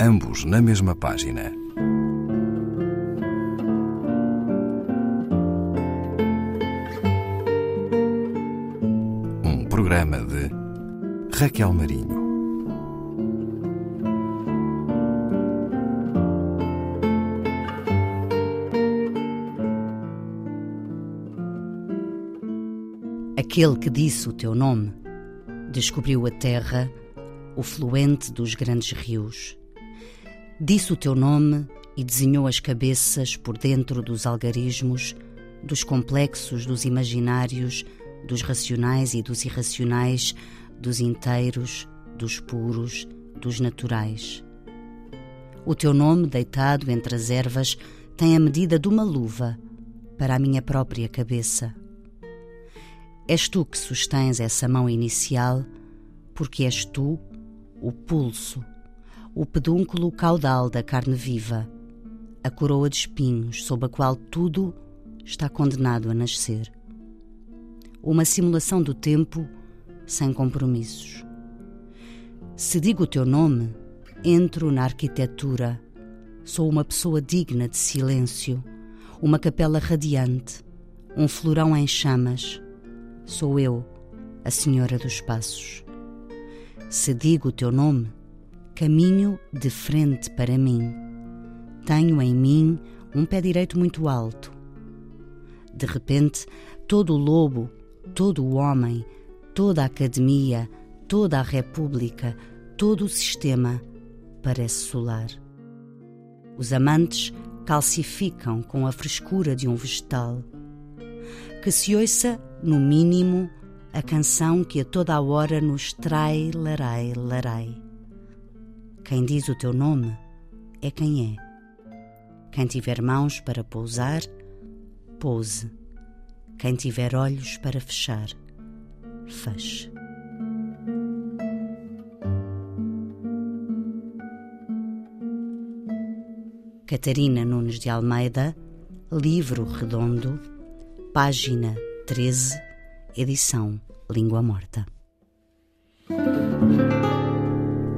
ambos na mesma página. Um programa de Raquel Marinho. Aquele que disse o teu nome descobriu a terra, o fluente dos grandes rios. Disse o teu nome e desenhou as cabeças por dentro dos algarismos, dos complexos, dos imaginários, dos racionais e dos irracionais, dos inteiros, dos puros, dos naturais. O teu nome, deitado entre as ervas, tem a medida de uma luva para a minha própria cabeça. És tu que sustens essa mão inicial, porque és tu o pulso, o pedúnculo caudal da carne viva, a coroa de espinhos sob a qual tudo está condenado a nascer. Uma simulação do tempo sem compromissos. Se digo o teu nome, entro na arquitetura. Sou uma pessoa digna de silêncio, uma capela radiante, um florão em chamas. Sou eu, a Senhora dos Passos. Se digo o teu nome, caminho de frente para mim. Tenho em mim um pé direito muito alto. De repente, todo o lobo, todo o homem, toda a academia, toda a república, todo o sistema parece solar. Os amantes calcificam com a frescura de um vegetal. Que se ouça, no mínimo, a canção que a toda a hora nos trai larai larai. Quem diz o teu nome é quem é. Quem tiver mãos para pousar, pouse. Quem tiver olhos para fechar, feche. Catarina Nunes de Almeida, Livro Redondo, página 13, edição Língua Morta.